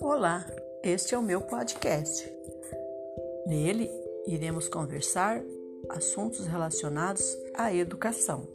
Olá, este é o meu podcast. Nele iremos conversar assuntos relacionados à educação.